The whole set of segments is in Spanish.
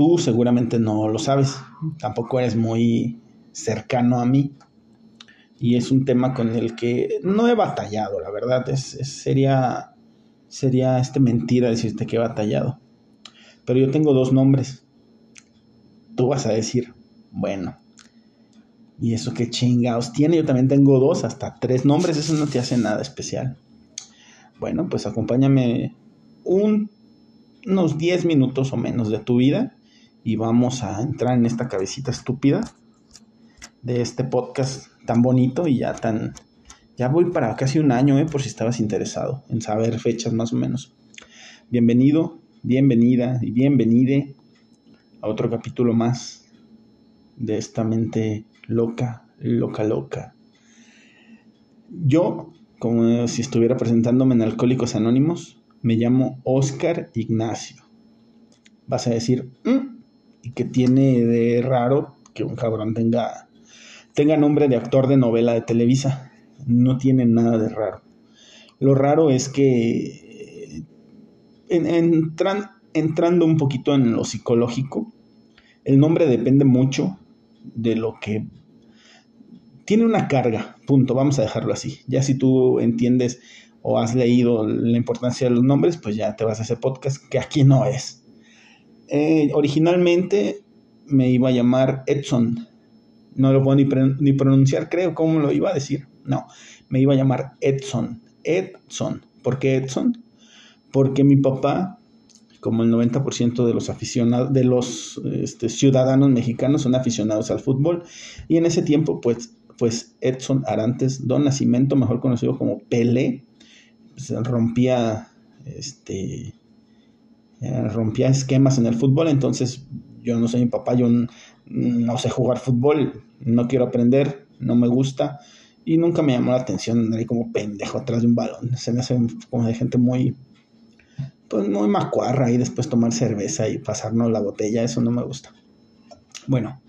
Tú seguramente no lo sabes, tampoco eres muy cercano a mí. Y es un tema con el que no he batallado, la verdad. Es, sería, sería este mentira decirte que he batallado. Pero yo tengo dos nombres. Tú vas a decir, bueno, ¿y eso qué chingados tiene? Yo también tengo dos, hasta tres nombres. Eso no te hace nada especial. Bueno, pues acompáñame unos 10 minutos o menos de tu vida y vamos a entrar en esta cabecita estúpida de este podcast tan bonito y ya tan... Ya voy para casi un año, eh, por si estabas interesado en saber fechas más o menos. Bienvenido, bienvenida y bienvenide a otro capítulo más de esta mente loca, loca, loca. Yo, como si estuviera presentándome en Alcohólicos Anónimos, me llamo Oscar Ignacio. Vas a decir, mm, ¿y qué tiene de raro que un cabrón tenga, tenga nombre de actor de novela de Televisa? No tiene nada de raro. Lo raro es que entrando un poquito en lo psicológico, el nombre depende mucho de lo que tiene una carga, punto, vamos a dejarlo así. Ya si tú entiendes o has leído la importancia de los nombres, pues ya te vas a ese podcast, que aquí no es. Eh, originalmente me iba a llamar Edson. No lo puedo ni, pronunciar, creo, ¿cómo lo iba a decir? No, me iba a llamar Edson. Edson. ¿Por qué Edson? Porque mi papá, como el 90% de los aficionados, de los este, ciudadanos mexicanos son aficionados al fútbol. Y en ese tiempo, pues, pues Edson Arantes Don Nacimiento, mejor conocido como Pelé, rompía este eh, rompía esquemas en el fútbol, entonces yo no soy mi papá, yo no sé jugar fútbol, no quiero aprender, no me gusta y nunca me llamó la atención ahí como pendejo atrás de un balón, se me hace como de gente muy pues muy macuarra y después tomar cerveza y pasarnos la botella, eso no me gusta. Bueno,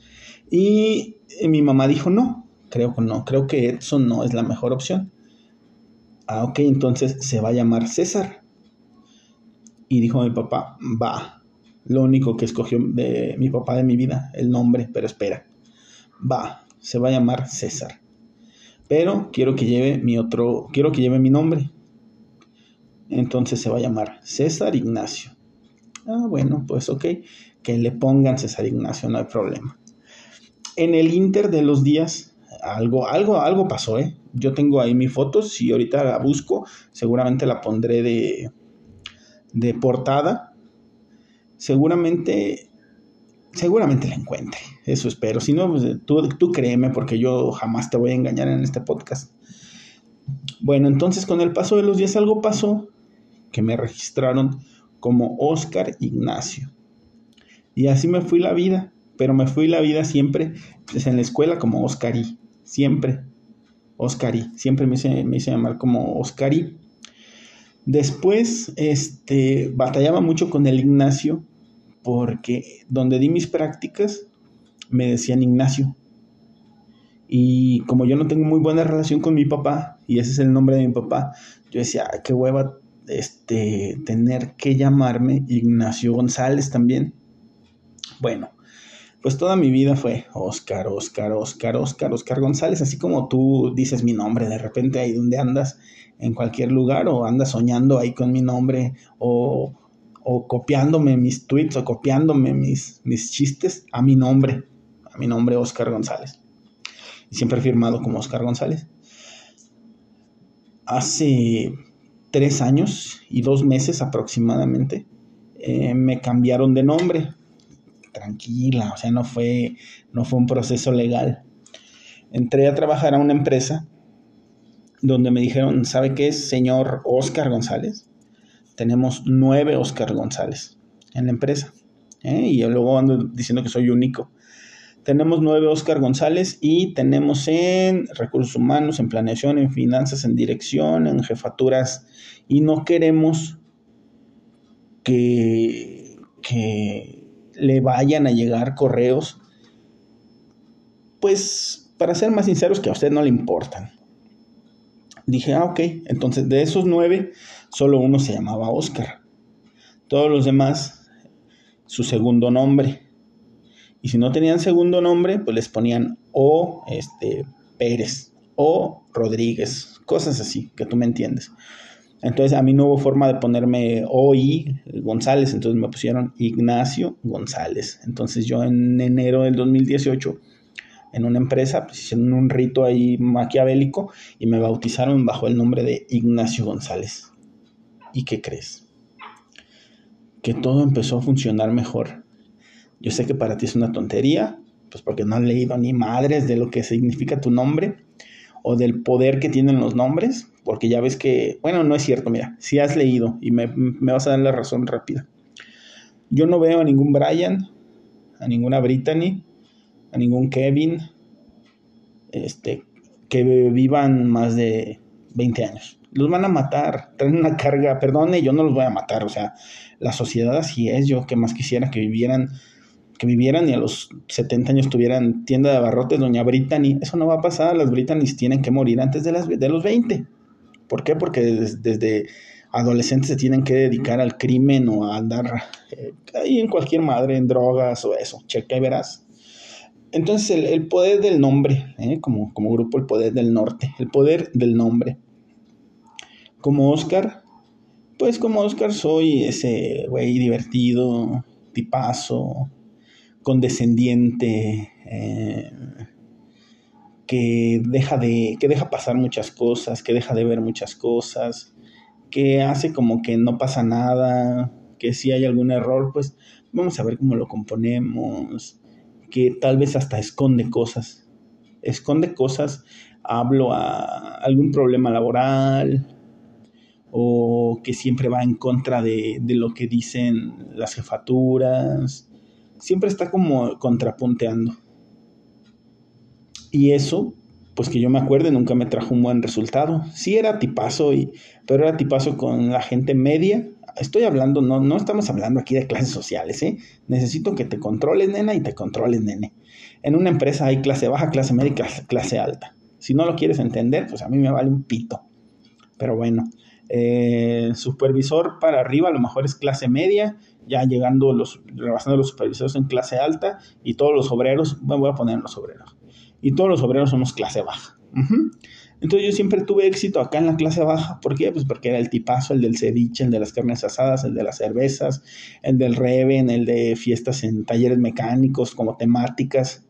y mi mamá dijo no, creo que no, creo que eso no es la mejor opción. Ah, ok, entonces se va a llamar César. Y dijo mi papá, va. Lo único que escogió de mi papá de mi vida, el nombre, pero espera. Va, se va a llamar César. Pero quiero que lleve mi otro, quiero que lleve mi nombre. Entonces se va a llamar César Ignacio. Ah, bueno, pues ok, que le pongan César Ignacio, no hay problema. En el inter de los días, algo, algo, algo pasó, ¿eh? Yo tengo ahí mis fotos, si ahorita la busco, seguramente la pondré de, de portada. Seguramente, seguramente la encuentre, eso espero. Si no, pues, tú, tú créeme porque yo jamás te voy a engañar en este podcast. Bueno, entonces con el paso de los días algo pasó que me registraron como Oscar Ignacio. Y así me fui la vida, pero me fui la vida siempre pues, en la escuela como Oscarí, siempre. Oscari. Siempre me hice, me hice llamar como Oscari. Después, este, batallaba mucho con el Ignacio porque donde di mis prácticas me decían Ignacio. Y como yo no tengo muy buena relación con mi papá, y ese es el nombre de mi papá, yo decía, qué hueva este, tener que llamarme Ignacio González también. Bueno, pues toda mi vida fue Oscar, Oscar, Oscar, Oscar, Oscar González, así como tú dices mi nombre de repente ahí donde andas, en cualquier lugar, o andas soñando ahí con mi nombre, o, o copiándome mis tweets, o copiándome mis, mis chistes a mi nombre, a mi nombre Oscar González. Y siempre he firmado como Oscar González. Hace tres años y dos meses aproximadamente eh, me cambiaron de nombre tranquila, o sea, no fue, no fue un proceso legal. Entré a trabajar a una empresa donde me dijeron, ¿sabe qué es, señor Oscar González? Tenemos nueve Oscar González en la empresa. ¿eh? Y yo luego ando diciendo que soy único. Tenemos nueve Oscar González y tenemos en recursos humanos, en planeación, en finanzas, en dirección, en jefaturas. Y no queremos que, que le vayan a llegar correos, pues para ser más sinceros que a usted no le importan. Dije, ah, ok, entonces de esos nueve, solo uno se llamaba Oscar. Todos los demás su segundo nombre. Y si no tenían segundo nombre, pues les ponían o este, Pérez o Rodríguez, cosas así, que tú me entiendes. Entonces a mí no hubo forma de ponerme OI González, entonces me pusieron Ignacio González. Entonces yo en enero del 2018 en una empresa, pues hicieron un rito ahí maquiavélico y me bautizaron bajo el nombre de Ignacio González. ¿Y qué crees? Que todo empezó a funcionar mejor. Yo sé que para ti es una tontería, pues porque no has leído ni madres de lo que significa tu nombre o del poder que tienen los nombres, porque ya ves que, bueno, no es cierto, mira, si has leído y me, vas a dar la razón rápida. Yo no veo a ningún Brian, a ninguna Brittany, a ningún Kevin, este, que vivan más de 20 años. Los van a matar, traen una carga, perdone, yo no los voy a matar, o sea, la sociedad así es, yo que más quisiera que vivieran, que vivieran y a los 70 años tuvieran tienda de abarrotes, doña Brittany, eso no va a pasar, las Brittany's tienen que morir antes de, las, de los 20. ¿Por qué? Porque desde, adolescentes se tienen que dedicar al crimen o a andar eh, ahí en cualquier madre, en drogas o eso, checa y verás. Entonces el, poder del nombre, ¿eh? como, grupo el poder del norte, el poder del nombre. Como Oscar, pues como Oscar soy ese güey divertido, tipazo, condescendiente, eh, que deja de, que deja pasar muchas cosas, que deja de ver muchas cosas, que hace como que no pasa nada, que si hay algún error, pues vamos a ver cómo lo componemos, que tal vez hasta esconde cosas. Esconde cosas, hablo a algún problema laboral o que siempre va en contra de, de lo que dicen las jefaturas. Siempre está como contrapunteando. Y eso, pues que yo me acuerde, nunca me trajo un buen resultado. Sí era tipazo, y, pero era tipazo con la gente media estoy hablando, no, no estamos hablando aquí de clases sociales, ¿eh? Necesito que te controles, nena, y te controles, nene. En una empresa hay clase baja, clase media y clase, alta. Si no lo quieres entender, pues a mí me vale un pito. Pero bueno, eh, supervisor para arriba a lo mejor es clase media, ya llegando los, rebasando los supervisores en clase alta y todos los obreros, bueno, voy a poner los obreros. Y todos los obreros somos clase baja. Entonces yo siempre tuve éxito acá en la clase baja. ¿Por qué? Pues porque era el tipazo, el del ceviche, el de las carnes asadas, el de las cervezas, el del reven, el de fiestas en talleres mecánicos como temáticas.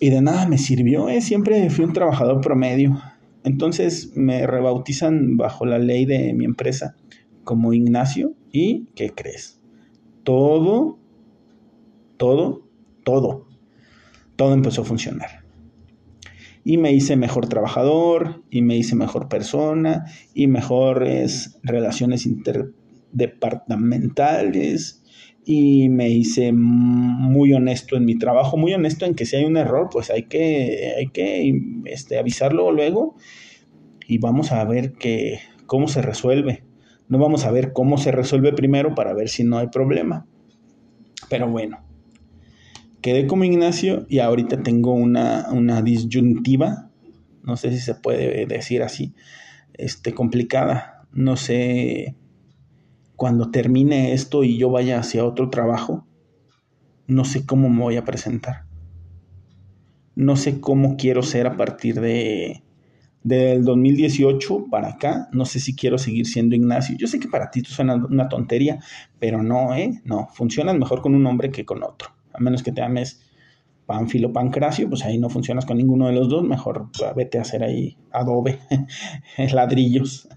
Y de nada me sirvió, ¿eh? siempre fui un trabajador promedio. Entonces me rebautizan bajo la ley de mi empresa como Ignacio y ¿qué crees? Todo, todo, todo, todo empezó a funcionar y me hice mejor trabajador y me hice mejor persona y mejores relaciones interdepartamentales y me hice muy honesto en mi trabajo, muy honesto en que si hay un error, pues hay que, hay que este, avisarlo luego y vamos a ver que, cómo se resuelve. No vamos a ver cómo se resuelve primero para ver si no hay problema. Pero bueno, quedé como Ignacio y ahorita tengo una, disyuntiva, no sé si se puede decir así, este, complicada. No sé, cuando termine esto y yo vaya hacia otro trabajo, no sé cómo me voy a presentar. No sé cómo quiero ser a partir de del 2018 para acá. No sé si quiero seguir siendo Ignacio. Yo sé que para ti esto suena una tontería, pero no, ¿eh? No, funcionas mejor con un hombre que con otro a menos que te ames Panfilo Pancracio, pues ahí no funcionas con ninguno de los dos, mejor vete a hacer ahí adobe, ladrillos.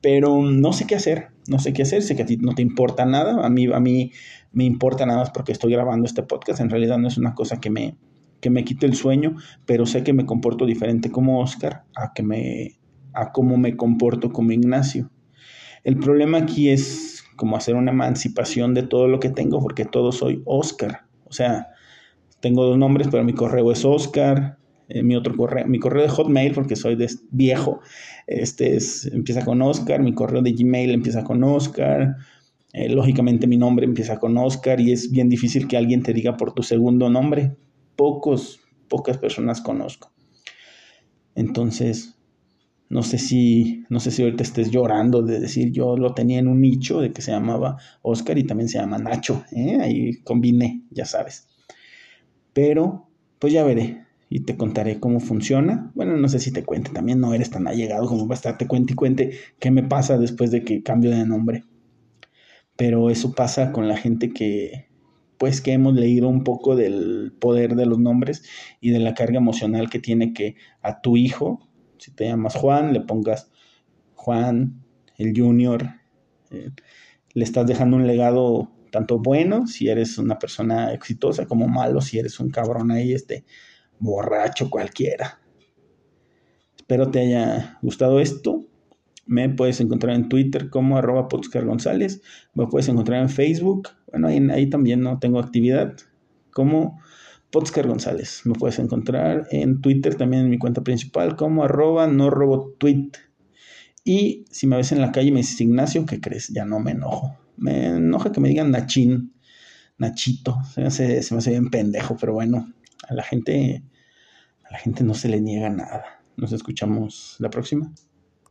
Pero no sé qué hacer, no sé qué hacer, sé que a ti no te importa nada, a mí, a mí me importa nada más porque estoy grabando este podcast, en realidad no es una cosa que me, que me quite el sueño, pero sé que me comporto diferente como Oscar a, que me, a cómo me comporto como Ignacio. El problema aquí es como hacer una emancipación de todo lo que tengo, porque todo soy Oscar. O sea, tengo dos nombres, pero mi correo es Oscar. Eh, mi otro correo, mi correo de Hotmail, porque soy de viejo, este es, empieza con Oscar. Mi correo de Gmail empieza con Oscar. Eh, lógicamente mi nombre empieza con Oscar y es bien difícil que alguien te diga por tu segundo nombre. Pocos, pocas personas conozco. Entonces, No sé si, no sé si ahorita estés llorando de decir yo lo tenía en un nicho de que se llamaba Oscar y también se llama Nacho. ¿eh? Ahí combiné, ya sabes. Pero, pues ya veré y te contaré cómo funciona. Bueno, no sé si te cuente, también no eres tan allegado como va a estar, te cuente y cuente qué me pasa después de que cambio de nombre. Pero eso pasa con la gente que, pues que hemos leído un poco del poder de los nombres y de la carga emocional que tiene que a tu hijo si te llamas Juan, le pongas Juan, el Junior. Eh, le estás dejando un legado tanto bueno, si eres una persona exitosa, como malo, si eres un cabrón ahí, este borracho cualquiera. Espero te haya gustado esto. Me puedes encontrar en Twitter como arroba González. Me puedes encontrar en Facebook. Bueno, ahí, ahí también no tengo actividad. Como Potscar González. Me puedes encontrar en Twitter también en mi cuenta principal como arroba no tweet. Y si me ves en la calle y me dices Ignacio, ¿qué crees? Ya no me enojo. Me enoja que me digan Nachín, Nachito. Se me hace, se me hace bien pendejo, pero bueno, a la gente, a la gente no se le niega nada. Nos escuchamos la próxima.